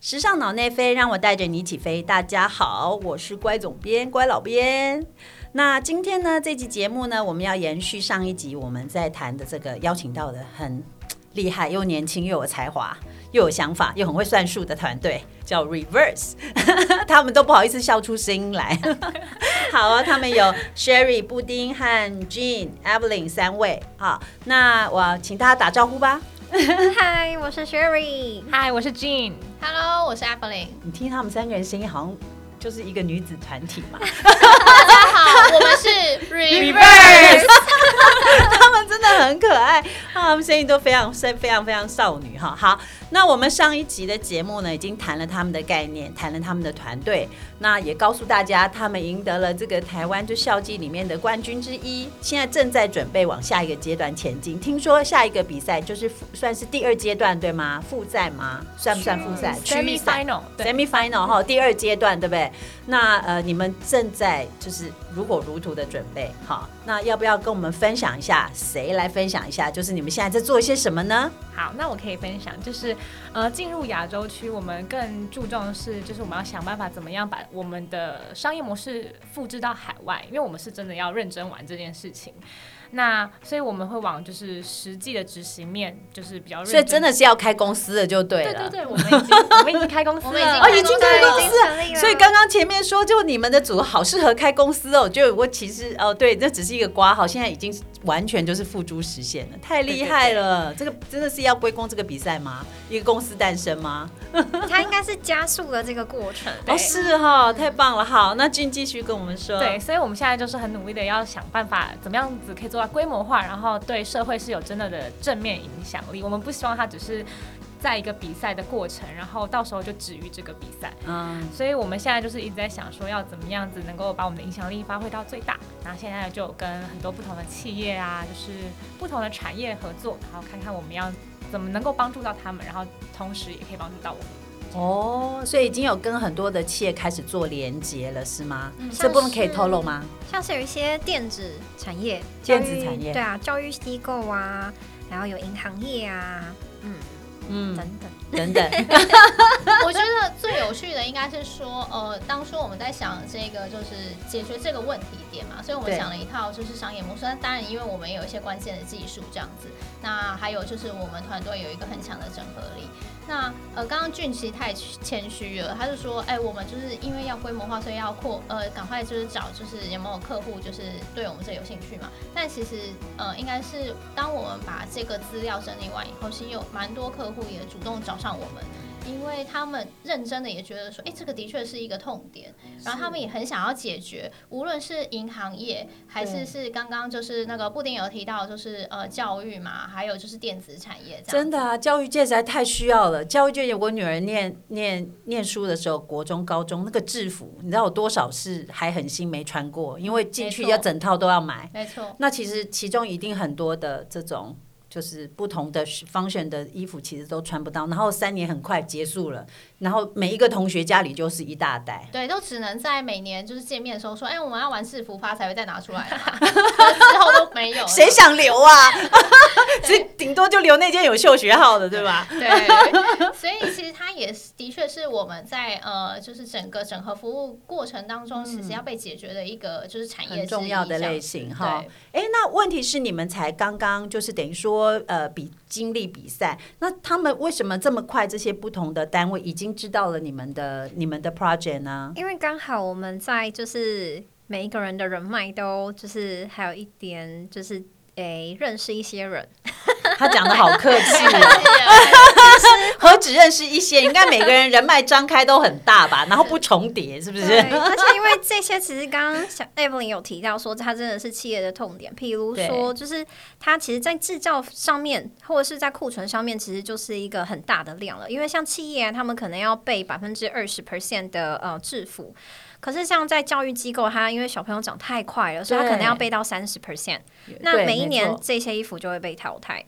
时尚脑内飞，让我带着你起飞。大家好，我是乖总编、乖老编。那今天呢，这期节目呢，我们要延续上一集我们在谈的这个邀请到的很厉害又年轻又有才华又有想法又很会算数的团队，叫 Reverse，他们都不好意思笑出声音来。好啊，他们有 Sherry、布丁和 Jean、Evelyn 三位。好，那我请大家打招呼吧。嗨，我是 Sherry。嗨，我是 Jean。Hello，我是 Evelyn。你听他们三个人声音，好像就是一个女子团体嘛。大家好，我们是 Reverse 他们真的很可爱，他们声音都非常非非常非常少女哈。好，那我们上一集的节目呢，已经谈了他们的概念，谈了他们的团队，那也告诉大家他们赢得了这个台湾就校际里面的冠军之一，现在正在准备往下一个阶段前进。听说下一个比赛就是算是第二阶段对吗？复赛吗？算不算复赛？semi final 哈，第二阶段对不对？那呃，你们正在就是如火如荼的准备，好，那要不要跟我们分享一下？谁来分享一下？就是你们现在在做一些什么呢？好，那我可以分享，就是呃，进入亚洲区，我们更注重的是，就是我们要想办法怎么样把我们的商业模式复制到海外，因为我们是真的要认真玩这件事情。那所以我们会往就是实际的执行面，就是比较认所以真的是要开公司的就对了。对对对，我们已经我们已经开公司我们已经了，哦，已经开公司成立了所以刚刚前面说，就你们的组好适合开公司哦。就我其实哦，对，这只是一个瓜好，现在已经完全就是付诸实现了，太厉害了！这个真的是要归功这个比赛吗？一个公司诞生吗？它应该是加速了这个过程。哦，是哈，太棒了。好，那俊继续跟我们说。对，所以我们现在就是很努力的要想办法，怎么样子可以做到规模化，然后对社会是有真的的正面影响力。我们不希望它只是在一个比赛的过程，然后到时候就止于这个比赛。嗯，所以我们现在就是一直在想说，要怎么样子能够把我们的影响力发挥到最大。然后现在就跟很多不同的企业啊，就是不同的产业合作，然后看看我们要怎么能够帮助到他们，然后同时也可以帮助到我们。哦，所以已经有跟很多的企业开始做连接了，是吗？嗯这部分可以透露吗？像是有一些电子产业、电子产业对啊，教育机构啊，然后有银行业啊，嗯，等，等。等等，我觉得最有趣的应该是说，呃，当初我们在想这个就是解决这个问题点嘛，所以我们想了一套就是商业模式。那当然，因为我们有一些关键的技术这样子，那还有就是我们团队有一个很强的整合力。那呃，刚刚俊其实太谦虚了，他就说，哎，我们就是因为要规模化，所以要扩呃，赶快就是找就是有没有客户就是对我们这有兴趣嘛。但其实呃，应该是当我们把这个资料整理完以后，其实有蛮多客户也主动找上我们。因为他们认真的也觉得说，哎，这个的确是一个痛点，然后他们也很想要解决，无论是银行业还是是刚刚就是那个布丁有提到，就是呃教育嘛，还有就是电子产业这样。真的啊，教育界实在太需要了。教育界有我女儿念念念书的时候，国中、高中那个制服，你知道有多少是还很新没穿过？因为进去要整套都要买。没错，那其实其中一定很多的这种就是不同的方选的衣服，其实都穿不到。然后三年很快结束了，然后每一个同学家里就是一大袋。对，都只能在每年就是见面的时候说，哎，我们要玩制服发才会再拿出来啦，之后都没有。谁想留啊？只顶多就留那件有秀学号的，对吧？对，所以其实它也是的确是我们在呃，就是整个整合服务过程当中，其实要被解决的一个就是产业重要的类型哈对。哎，那问题是你们才刚刚就是等于说呃比经历比赛，那他们为什么这么快？这些不同的单位已经知道了你们的你们的 project 呢？因为刚好我们在就是每一个人的人脉都就是还有一点就是诶认识一些人，他讲的好客气对哦，何止认识一些，应该每个人人脉张开都很大吧，然后不重叠，是不是？而且因为这些其实刚刚小 Evelyn 有提到说，它真的是企业的痛点，譬如说，就是它其实在制造上面或者是在库存上面，其实就是一个很大的量了。因为像企业啊，他们可能要备百分之二十 percent 的呃制服。可是像在教育机构，它因为小朋友长太快了，所以它可能要备到三十 percent。那每一年这些衣服就会被淘汰。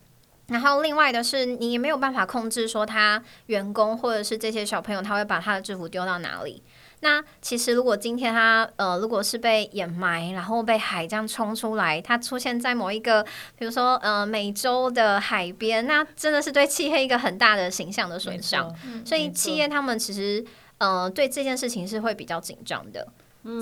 然后另外的是，你也没有办法控制说他员工或者是这些小朋友他会把他的制服丢到哪里。那其实如果今天他呃如果是被掩埋，然后被海这样冲出来，他出现在某一个比如说呃美洲的海边，那真的是对漆黑一个很大的形象的损伤。所以企业他们其实呃对这件事情是会比较紧张的。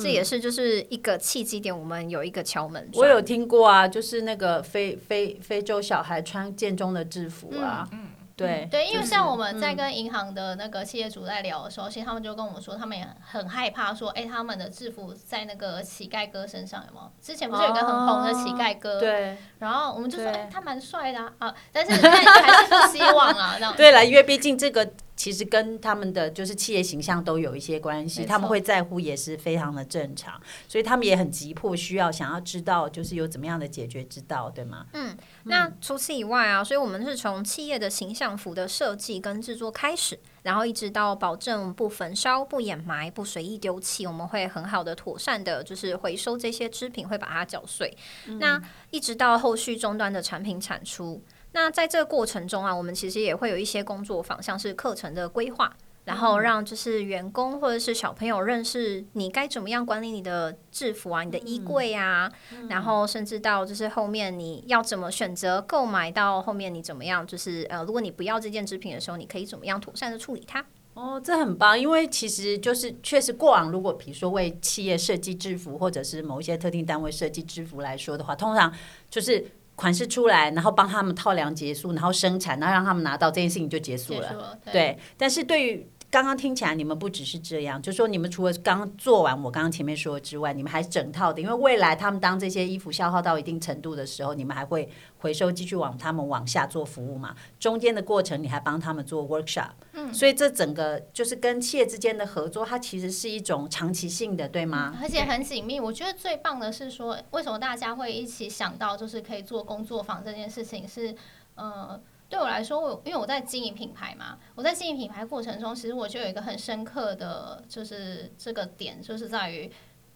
这也是就是一个契机点，我们有一个敲门。我有听过啊，就是那个非非非洲小孩穿建中的制服啊，嗯，对对，因为像我们在跟银行的那个企业主在聊的时候，其实他们就跟我们说，他们也很害怕说，哎，他们的制服在那个乞丐哥身上有没有？之前不是有个很红的乞丐哥？对，然后我们就说，哎，他蛮帅的啊，但是还是不希望啊，这样。对了，因为毕竟这个。其实跟他们的就是企业形象都有一些关系，他们会在乎也是非常的正常，所以他们也很急迫，需要想要知道就是有怎么样的解决之道，对吗？嗯，那除此以外啊，所以我们是从企业的形象服的设计跟制作开始，然后一直到保证不焚烧、不掩埋、不随意丢弃，我们会很好的妥善的，就是回收这些织品，会把它搅碎，那一直到后续终端的产品产出。那在这个过程中啊，我们其实也会有一些工作坊，像是课程的规划，然后让就是员工或者是小朋友认识你该怎么样管理你的制服啊、你的衣柜啊，然后甚至到就是后面你要怎么选择购买，到后面你怎么样，就是呃，如果你不要这件制品的时候，你可以怎么样妥善的处理它。哦，这很棒，因为其实就是确实过往如果比如说为企业设计制服，或者是某一些特定单位设计制服来说的话，通常就是。款式出来，然后帮他们套量结束，然后生产，然后让他们拿到这件事情就结束了。对，但是对于刚刚听起来，你们不只是这样，就说你们除了刚做完我刚刚前面说的之外，你们还整套的，因为未来他们当这些衣服消耗到一定程度的时候，你们还会回收继续往他们往下做服务嘛？中间的过程你还帮他们做 workshop，嗯，所以这整个就是跟企业之间的合作，它其实是一种长期性的，对吗？而且很紧密。我觉得最棒的是说，为什么大家会一起想到就是可以做工作坊这件事情是，呃。对我来说，我因为我在经营品牌嘛，我在经营品牌过程中，其实我就有一个很深刻的就是这个点，就是在于，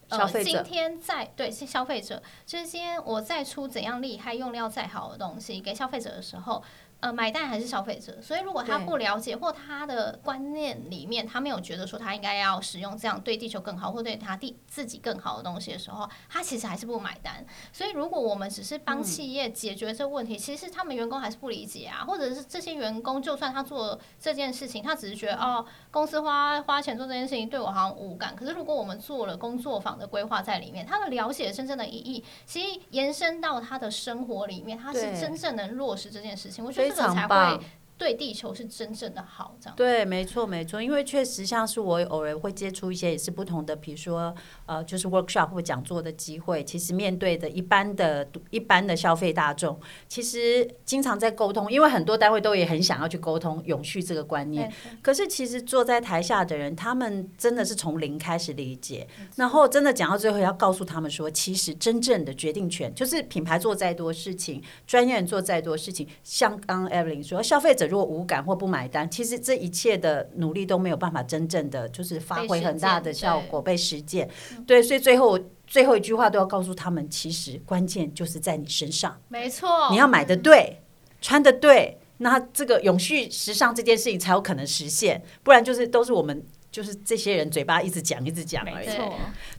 呃，今天在对消费者，就是今天我在出怎样厉害、用料再好的东西给消费者的时候。呃，买单还是消费者，所以如果他不了解或他的观念里面他没有觉得说他应该要使用这样对地球更好或对他地自己更好的东西的时候，他其实还是不买单。所以如果我们只是帮企业解决这个问题，其实他们员工还是不理解啊，或者是这些员工就算他做这件事情，他只是觉得哦，公司花花钱做这件事情对我好像无感。可是如果我们做了工作坊的规划在里面，他的了解真正的意义，其实延伸到他的生活里面，他是真正能落实这件事情。我觉得。这个才会对地球是真正的好，这样对，没错，没错。因为确实像是我偶尔会接触一些也是不同的，比如说呃，就是 workshop 或讲座的机会。其实面对的一般的、一般的消费大众，其实经常在沟通，因为很多单位都也很想要去沟通永续这个观念。可是其实坐在台下的人，他们真的是从零开始理解，然后真的讲到最后，要告诉他们说，其实真正的决定权就是品牌做再多事情，专业人做再多事情，像刚刚 Evelyn 说，消费者。如果无感或不买单，其实这一切的努力都没有办法真正的就是发挥很大的效果，被实践。对，所以最后最后一句话都要告诉他们，其实关键就是在你身上。没错，你要买的对，穿的对，那这个永续时尚这件事情才有可能实现。不然就是都是我们就是这些人嘴巴一直讲一直讲而已。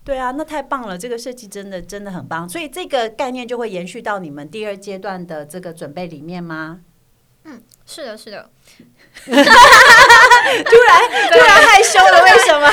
对啊，那太棒了，这个设计真的真的很棒。所以这个概念就会延续到你们第二阶段的这个准备里面吗？嗯，是的，是的。突然突然害羞了，为什么？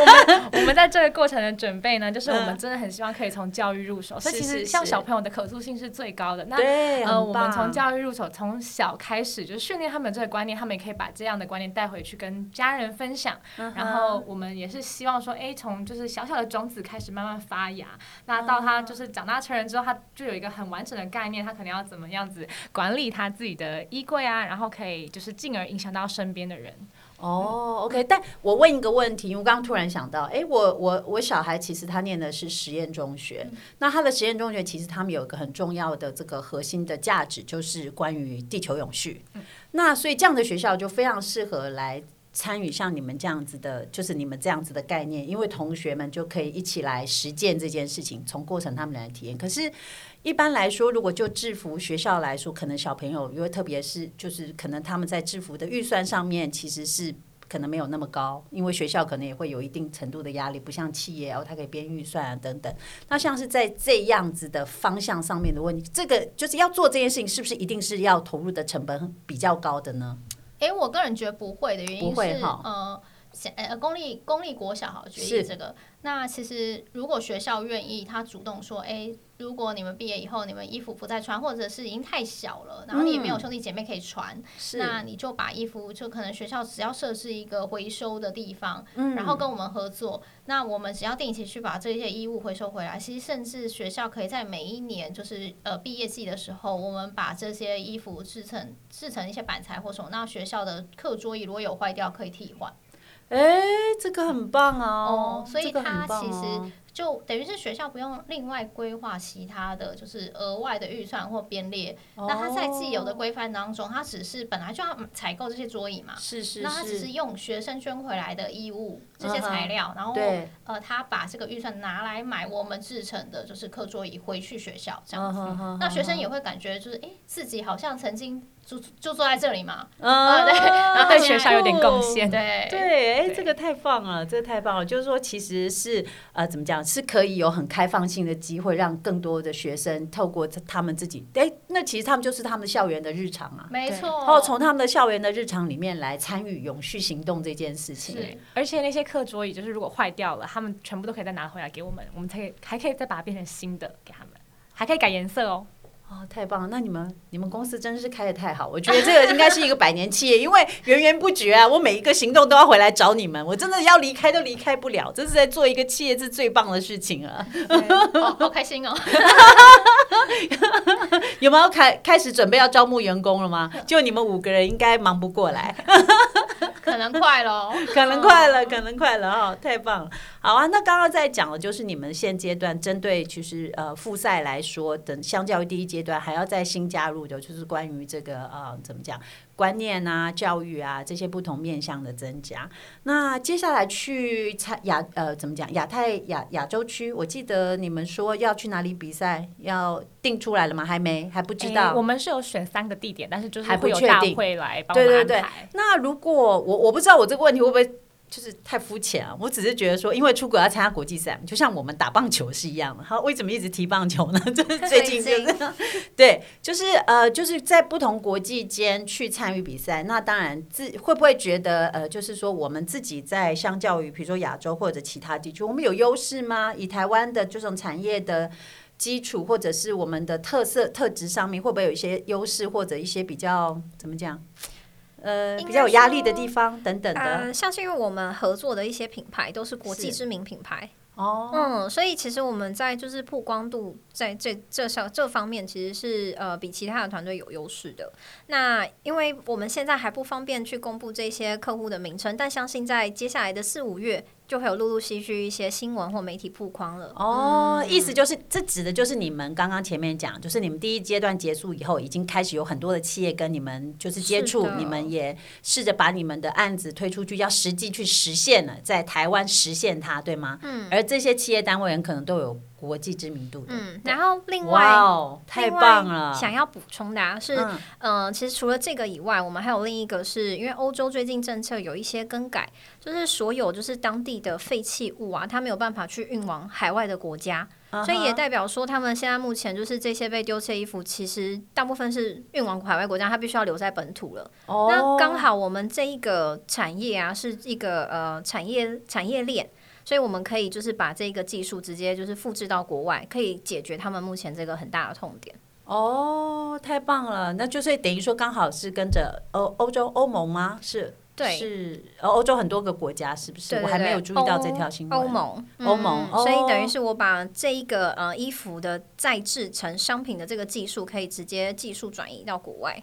我们 我们在这个过程的准备呢，就是我们真的很希望可以从教育入手。所以其实像小朋友的可塑性是最高的。那呃，我们从教育入手，从小开始就是训练他们这个观念，他们也可以把这样的观念带回去跟家人分享。然后我们也是希望说，哎，从就是小小的种子开始慢慢发芽。那到他就是长大成人之后，他就有一个很完整的概念，他可能要怎么样子管理他自己的衣柜啊，然后可以就是进而。影响到身边的人哦，OK。但我问一个问题，我刚刚突然想到，哎，我我我小孩其实他念的是实验中学，那他的实验中学其实他们有一个很重要的这个核心的价值，就是关于地球永续。那所以这样的学校就非常适合来参与像你们这样子的，就是你们这样子的概念，因为同学们就可以一起来实践这件事情，从过程他们来体验。可是，一般来说，如果就制服学校来说，可能小朋友，因为特别是就是可能他们在制服的预算上面其实是可能没有那么高，因为学校可能也会有一定程度的压力，不像企业哦，它可以编预算啊等等。那像是在这样子的方向上面的问题，这个就是要做这件事情，是不是一定是要投入的成本比较高的呢？哎，我个人觉得不会的原因是，哈。呃，呃，公立公立国小好决议这个。那其实如果学校愿意，他主动说，哎，如果你们毕业以后，你们衣服不再穿，或者是已经太小了，然后你也没有兄弟姐妹可以穿，那你就把衣服，就可能学校只要设置一个回收的地方，然后跟我们合作，那我们只要定期去把这些衣物回收回来。其实甚至学校可以在每一年，就是呃毕业季的时候，我们把这些衣服制成制成一些板材或什么，那学校的课桌椅如果有坏掉，可以替换。哎，这个很棒哦！所以它其实就等于是学校不用另外规划其他的就是额外的预算或编列。那它在既有的规范当中，它只是本来就要采购这些桌椅嘛。是是。那它只是用学生捐回来的衣物这些材料，然后呃，他把这个预算拿来买我们制成的就是课桌椅回去学校这样子。那学生也会感觉就是哎，自己好像曾经。就就坐在这里嘛，啊，对，然后 对学校有点贡献，对对，哎，这个太棒了，这个太棒了，就是说其实是呃，怎么讲，是可以有很开放性的机会，让更多的学生透过他们自己，哎，那其实他们就是他们校园的日常啊，没错，然后从他们的校园的日常里面来参与永续行动这件事情，是，而且那些课桌椅就是如果坏掉了，他们全部都可以再拿回来给我们，我们才可以还可以再把它变成新的给他们，还可以改颜色哦。哦，太棒了！那你们你们公司真是开的太好，我觉得这个应该是一个百年企业，因为源源不绝啊！我每一个行动都要回来找你们，我真的要离开都离开不了，这是在做一个企业是最棒的事情啊！好开心哦！有没有开开始准备要招募员工了吗？就你们五个人应该忙不过来，可能快了，可能快了，可能快了哦！太棒了，好啊！那刚刚在讲的就是你们现阶段针对其实呃复赛来说，等相较于第一阶。段还要再新加入的，就是关于这个呃，怎么讲观念啊、教育啊这些不同面向的增加。那接下来去参亚呃，怎么讲亚太亚亚洲区？我记得你们说要去哪里比赛，要定出来了吗？还没，还不知道。我们是有选三个地点，但是就是还不确定会来帮我们安排。那如果我我不知道我这个问题会不会？就是太肤浅啊！我只是觉得说，因为出国要参加国际赛，就像我们打棒球是一样的。好，为什么一直提棒球呢？就是最近就是对，就是呃，就是在不同国际间去参与比赛。那当然，自会不会觉得呃，就是说我们自己在相较于比如说亚洲或者其他地区，我们有优势吗？以台湾的这种产业的基础，或者是我们的特色特质上面，会不会有一些优势，或者一些比较怎么讲？呃，比较有压力的地方等等的，像是因为我们合作的一些品牌都是国际知名品牌哦，嗯，所以其实我们在就是曝光度在这这上这方面其实是呃比其他的团队有优势的。那因为我们现在还不方便去公布这些客户的名称，但相信在接下来的四五月。就会有陆陆续续一些新闻或媒体曝光了。哦，意思就是这指的就是你们刚刚前面讲，就是你们第一阶段结束以后，已经开始有很多的企业跟你们就是接触，你们也试着把你们的案子推出去，要实际去实现了，在台湾实现它，对吗？嗯。而这些企业单位人可能都有。国际知名度的，嗯，然后另外，太棒了！想要补充的啊是，嗯，其实除了这个以外，我们还有另一个，是因为欧洲最近政策有一些更改，就是所有就是当地的废弃物啊，它没有办法去运往海外的国家，所以也代表说，他们现在目前就是这些被丢弃的衣服，其实大部分是运往海外国家，它必须要留在本土了。那刚好我们这一个产业啊，是一个呃产业产业链。所以我们可以就是把这个技术直接就是复制到国外，可以解决他们目前这个很大的痛点。哦，太棒了！那就是等于说刚好是跟着欧欧洲欧盟吗？是，对，是欧洲很多个国家，是不是？我还没有注意到这条新闻。欧盟，欧盟，所以等于是我把这一个呃衣服的再制成商品的这个技术，可以直接技术转移到国外。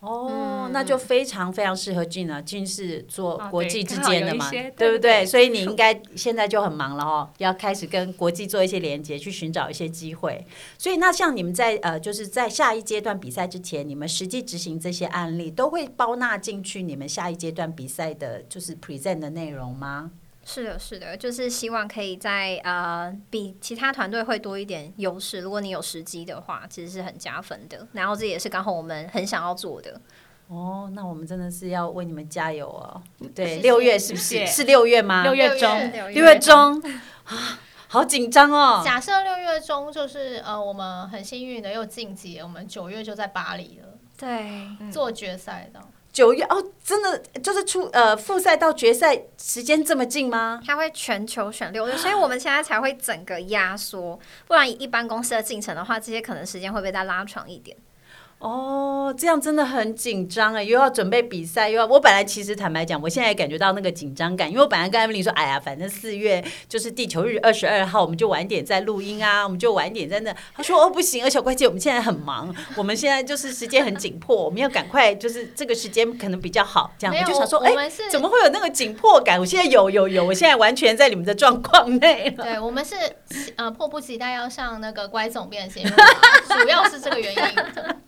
哦，那就非常非常适合俊了。俊是做啊国际之间的嘛，对不对所以你应该现在就很忙了哦，要开始跟国际做一些连接，去寻找一些机会。所以那像你们在呃，就是在下一阶段比赛之前，你们实际执行这些案例，都会包纳进去你们下一阶段比赛的，就是 present 的内容吗？是的，是的，就是希望可以在呃比其他团队会多一点优势。如果你有时机的话，其实是很加分的。然后这也是刚好我们很想要做的。哦，那我们真的是要为你们加油哦！对，六月是不是是六月吗？六月中六六月中啊，好紧张哦！假设六月中就是呃，我们很幸运的又晋级，我们九月就在巴黎了，对，做决赛的。九月哦，真的就是出呃复赛到决赛时间这么近吗？他会全球选六月，所以我们现在才会整个压缩。不然以一般公司的进程的话，这些可能时间会被再拉长一点。哦，这样真的很紧张哎，又要准备比赛，又要我本来其实坦白讲，我现在也感觉到那个紧张感，因为我本来跟艾米丽说，哎呀，反正四月就是地球日二十二号，我们就晚点再录音啊，我们就晚点在那。他说哦不行，而且关键我们现在很忙，我们现在就是时间很紧迫，我们要赶快，就是这个时间可能比较好，这样我就想说，哎，我们是怎么会有那个紧迫感？我现在有有有，我现在完全在你们的状况内了。对我们是呃迫不及待要上那个乖总编的节目，主要是这个原因。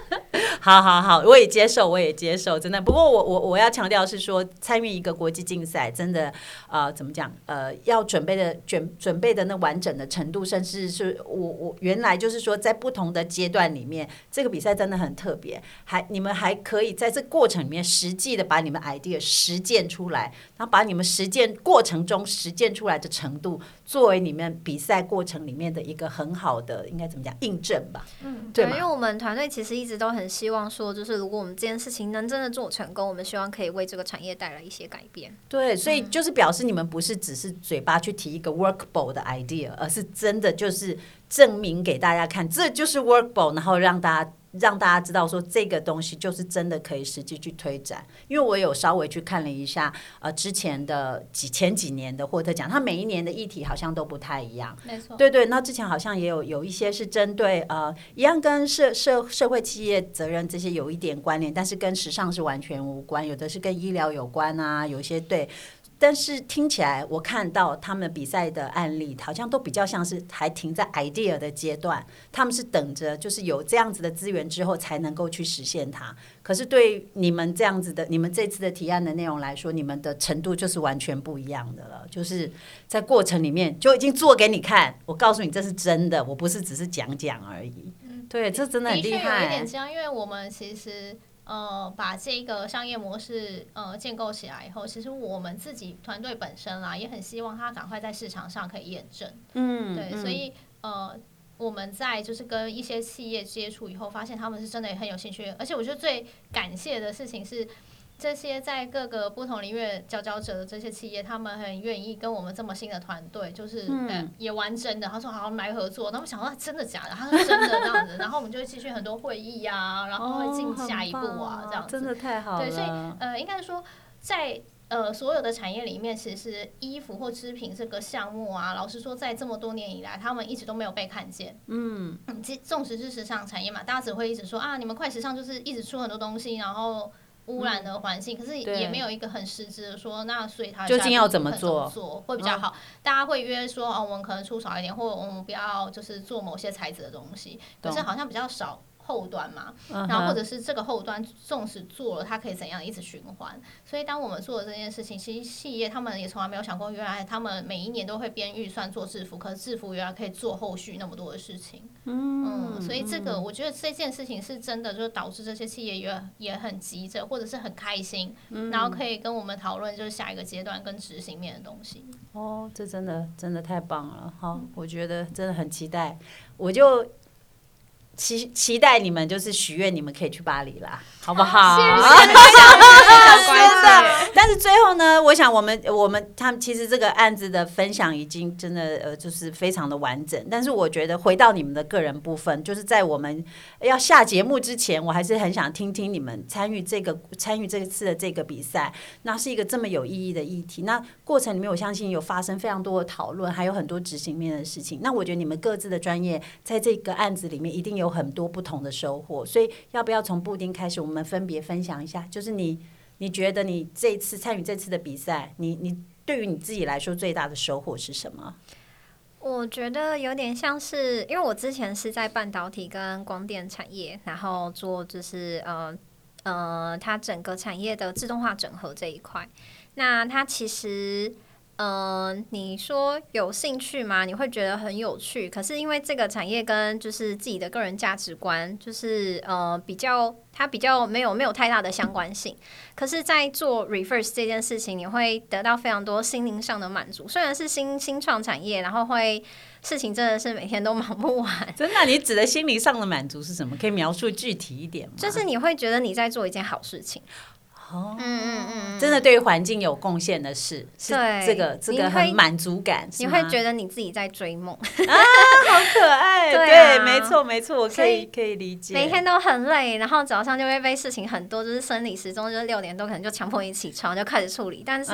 好好好，我也接受，我也接受，真的。不过我我我要强调是说，参与一个国际竞赛，真的呃，怎么讲？呃，要准备的准准备的那完整的程度，甚至是我我原来就是说，在不同的阶段里面，这个比赛真的很特别。还你们还可以在这过程里面实际的把你们 idea 实践出来，然后把你们实践过程中实践出来的程度，作为你们比赛过程里面的一个很好的应该怎么讲印证吧？嗯，对因为？我们团队其实一直都很希望说，就是如果我们这件事情能真的做成功，我们希望可以为这个产业带来一些改变。对，所以就是表示你们不是只是嘴巴去提一个 workable 的 idea，而是真的就是证明给大家看，这就是 workable，然后让大家让大家知道说这个东西就是真的可以实际去推展。因为我有稍微去看了一下，呃，之前的几前几年的获特奖，它每一年的议题好像都不太一样。没错。对对，那之前好像也有有一些是针对呃，一样跟社社社会企业责任这些有一点关联，但是跟时尚是完全无关，有的是跟医疗有关啊，有一些对。但是听起来，我看到他们比赛的案例，好像都比较像是还停在 idea 的阶段，他们是等着就是有这样子的资源之后才能够去实现它。可是对你们这样子的，你们这次的提案的内容来说，你们的程度就是完全不一样的了，就是在过程里面就已经做给你看，我告诉你这是真的，我不是只是讲讲而已。对，这真的很的确有一厉害点。这样，因为我们其实呃把这个商业模式呃建构起来以后，其实我们自己团队本身啦，也很希望它赶快在市场上可以验证。嗯，对，嗯所以呃。我们在就是跟一些企业接触以后，发现他们是真的也很有兴趣，而且我觉得最感谢的事情是，这些在各个不同领域佼佼者的这些企业，他们很愿意跟我们这么新的团队，就是、嗯呃也玩真的。他说好，我们来合作。那我们想说真的假的？他说真的这样子。然后我们就会继续很多会议啊，然后会进下一步啊，这样子。真的太好了。对，所以呃，应该说在呃所有的产业里面，其实衣服或织品这个项目啊，老实说，在这么多年以来，他们一直都没有被看见。嗯，嗯，其纵使是时尚产业嘛，大家只会一直说啊，你们快时尚就是一直出很多东西，然后。污染的环境，可是也没有一个很实质的说，那所以它究竟要怎么做嗯做？会比较好？大家会约说，哦，我们可能出少一点，或者我们不要就是做某些材质的东西，可是好像比较少后端嘛。嗯然后或者是这个后端，纵使做了，它可以怎样一直循环？所以当我们做了这件事情，其实企业他们也从来没有想过，原来他们每一年都会编预算做制服，可是制服原来可以做后续那么多的事情。嗯，所以这个我觉得这件事情是真的，就是导致这些企业也也很急着，或者是很开心，然后可以跟我们讨论就是下一个阶段跟执行面的东西。哦，这真的真的太棒了，好，我觉得真的很期待，我就期期待你们就是许愿，你们可以去巴黎啦，好不好？的。但是最后呢，我想我们我们他们其实这个案子的分享已经真的呃就是非常的完整。但是我觉得回到你们的个人部分，就是在我们要下节目之前，我还是很想听听你们参与这个参与这次的这个比赛，那是一个这么有意义的议题。那过程里面，我相信有发生非常多的讨论，还有很多执行面的事情。那我觉得你们各自的专业在这个案子里面一定有很多不同的收获。所以要不要从布丁开始，我们分别分享一下？就是你。你觉得你这次参与这次的比赛，你你对于你自己来说最大的收获是什么？我觉得有点像是，因为我之前是在半导体跟光电产业，然后做就是呃呃，它整个产业的自动化整合这一块。那它其实。嗯，你说有兴趣吗？你会觉得很有趣。可是因为这个产业跟就是自己的个人价值观，就是呃比较它比较没有没有太大的相关性。可是，在做 reverse 这件事情，你会得到非常多心灵上的满足。虽然是新新创产业，然后会事情真的是每天都忙不完。真的，你指的心灵上的满足是什么？可以描述具体一点吗？就是你会觉得你在做一件好事情。哦，嗯嗯嗯，真的对于环境有贡献的事，是这个这个很满足感，你会觉得你自己在追梦。啊，好可爱，对，没错没错，我可以可以理解。每天都很累，然后早上就会被事情很多，就是生理时钟就是六点多，可能就强迫你起床就开始处理。但是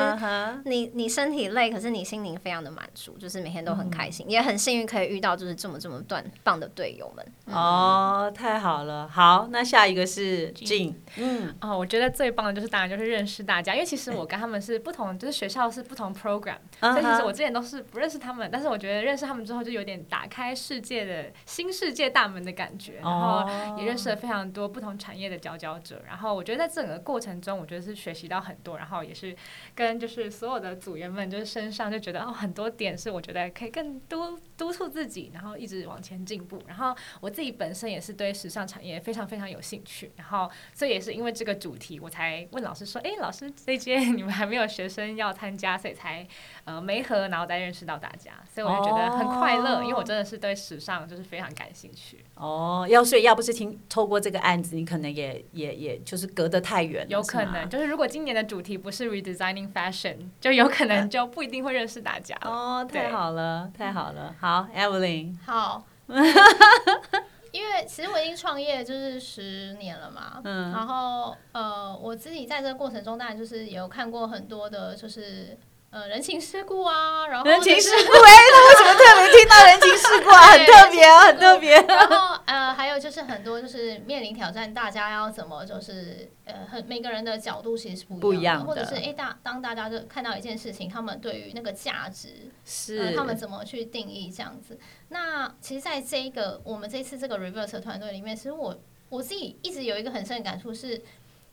你你身体累，可是你心灵非常的满足，就是每天都很开心，也很幸运可以遇到就是这么这么段棒的队友们。哦，太好了，好，那下一个是静，嗯，哦，我觉得最棒的就是。当然就是认识大家，因为其实我跟他们是不同，就是学校是不同 program，所以其实我之前都是不认识他们，但是我觉得认识他们之后就有点打开世界的新世界大门的感觉，然后也认识了非常多不同产业的佼佼者，然后我觉得在整个过程中，我觉得是学习到很多，然后也是跟就是所有的组员们就是身上就觉得哦很多点是我觉得可以更多督促自己，然后一直往前进步，然后我自己本身也是对时尚产业非常非常有兴趣，然后这也是因为这个主题我才。问老师说：“哎，老师，这届你们还没有学生要参加，所以才呃没和，然后再认识到大家，所以我就觉得很快乐，因为我真的是对时尚就是非常感兴趣。哦，要所以要不是听透过这个案子，你可能也也也就是隔得太远，有可能就是如果今年的主题不是 redesigning fashion，就有可能 就不一定会认识大家。哦，太好了，太好了，好，Evelyn，好。”因为其实我已经创业就是十年了嘛，嗯，然后呃，我自己在这个过程中，当然就是有看过很多的，就是呃人情世故啊，然后人情世故，哎，那为什么特别听到人情世故啊？很 特别，很特别。然后呃，还有就是很多就是面临挑战，大家要怎么就是呃，很每个人的角度其实是不一样的，或者是哎大当大家就看到一件事情，他们对于那个价值是他们怎么去定义这样子。那其实，在这一个我们这次这个 reverse 团队里面，其实我我自己一直有一个很深的感触是，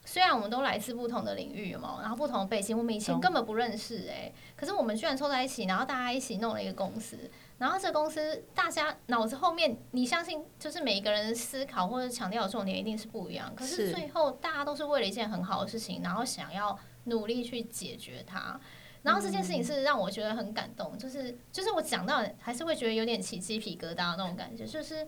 虽然我们都来自不同的领域嘛，然后不同的背景，我们以前根本不认识哎，可是我们居然凑在一起，然后大家一起弄了一个公司，然后这公司大家脑子后面，你相信就是每一个人思考或者强调的重点一定是不一样，可是最后大家都是为了一件很好的事情，然后想要努力去解决它。然后这件事情是让我觉得很感动，就是就是我讲到还是会觉得有点起鸡皮疙瘩那种感觉，就是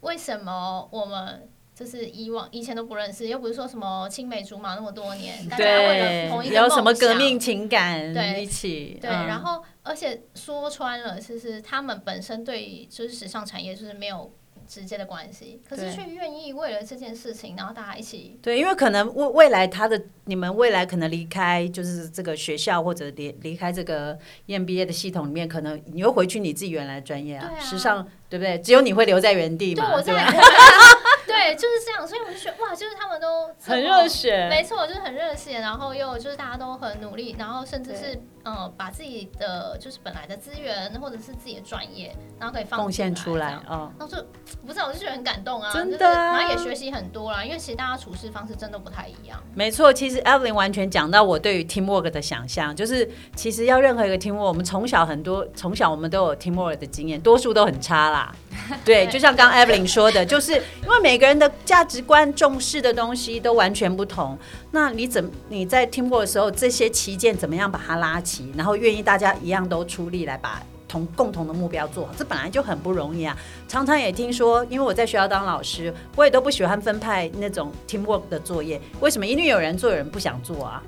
为什么我们就是以往以前都不认识，又不是说什么青梅竹马那么多年，大家为了同一个有什么革命情感对一起对，然后而且说穿了，其实他们本身对就是时尚产业就是没有。直接的关系，可是却愿意为了这件事情，然后大家一起对，因为可能未未来他的你们未来可能离开就是这个学校或者离离开这个 EMBA 的系统里面，可能你又回去你自己原来的专业啊，时尚对不对？只有你会留在原地嘛，对吧？对，就是这样，所以我就觉得哇，就是他们都很热血，没错，就是很热血，然后又就是大家都很努力，然后甚至是嗯，把自己的就是本来的资源或者是自己的专业，然后可以奉献出来，哦，然后就不知道，我就觉得很感动啊，真的，然后也学习很多啦，因为其实大家处事方式真的不太一样。没错，其实 Evelyn 完全讲到我对于 teamwork 的想象，就是其实要任何一个 teamwork，我们从小很多从小我们都有 teamwork 的经验，多数都很差啦。对，就像刚 Evelyn 说的，就是因为每个人的价值观、重视的东西都完全不同。那你怎你在听过的时候，这些旗舰怎么样把它拉齐，然后愿意大家一样都出力来把。同共同的目标做好，这本来就很不容易啊。常常也听说，因为我在学校当老师，我也都不喜欢分派那种 teamwork 的作业，为什么？因为有人做，有人不想做啊。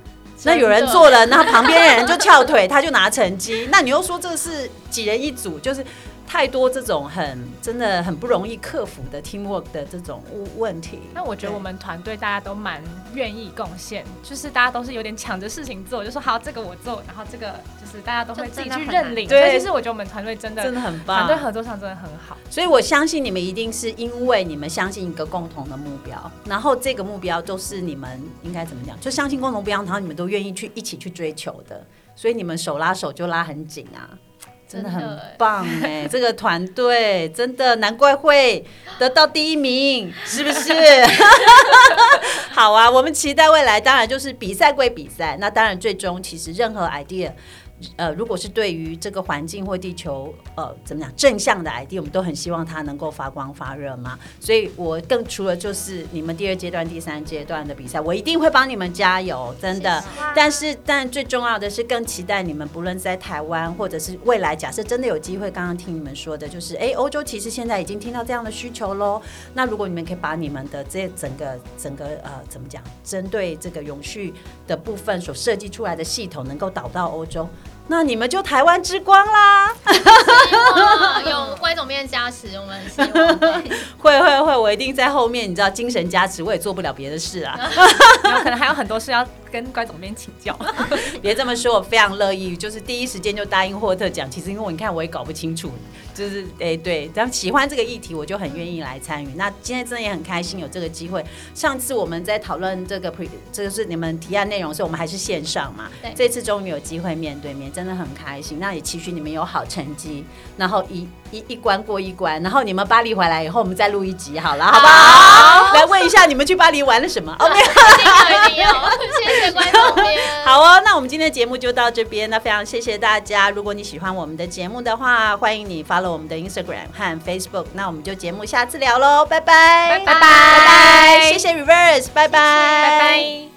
那有人做了，那旁边人就 翘腿，他就拿成绩。那你又说这是几人一组，就是。太多这种很真的很不容易克服的 teamwork 的这种问题。那我觉得我们团队大家都蛮愿意贡献，就是大家都是有点抢着事情做，就说好这个我做，然后这个就是大家都会自己去认领。对，其实我觉得我们团队真的真的很棒，团队合作上真的很好。所以我相信你们一定是因为你们相信一个共同的目标，然后这个目标都是你们应该怎么讲，就相信共同目标，然后你们都愿意去一起去追求的，所以你们手拉手就拉很紧啊。真的很棒哎，这个团队真的难怪会得到第一名，是不是？好啊，我们期待未来，当然就是比赛归比赛，那当然最终其实任何 idea。呃，如果是对于这个环境或地球，呃，怎么讲正向的 ID，我们都很希望它能够发光发热嘛。所以我更除了就是你们第二阶段、第三阶段的比赛，我一定会帮你们加油，真的。但是，但最重要的是，更期待你们不论在台湾或者是未来，假设真的有机会，刚刚听你们说的，就是哎，欧洲其实现在已经听到这样的需求喽。那如果你们可以把你们的这整个整个呃，怎么讲，针对这个永续的部分所设计出来的系统，能够导到欧洲。那你们就台湾之光啦！有乖总编加持，我们希望 会会会，我一定在后面，你知道精神加持，我也做不了别的事啊，有可能还有很多事要跟乖总编请教。别这么说，我非常乐意，就是第一时间就答应霍特讲。其实因为我你看，我也搞不清楚。就是哎，对，咱们喜欢这个议题，我就很愿意来参与。那今天真的也很开心有这个机会。上次我们在讨论这个 pre，这个是你们提案内容，所以我们还是线上嘛。对。这次终于有机会面对面，真的很开心。那也期许你们有好成绩，然后一一一关过一关，然后你们巴黎回来以后，我们再录一集好了，好不好？来问一下你们去巴黎玩了什么 一定要，谢谢观众边。好哦，那我们今天的节目就到这边。那非常谢谢大家。如果你喜欢我们的节目的话，欢迎你 follow。我们的 Instagram 和 Facebook，那我们就节目下次聊喽，拜拜，拜拜，拜拜，谢谢 Reverse，拜拜，拜拜。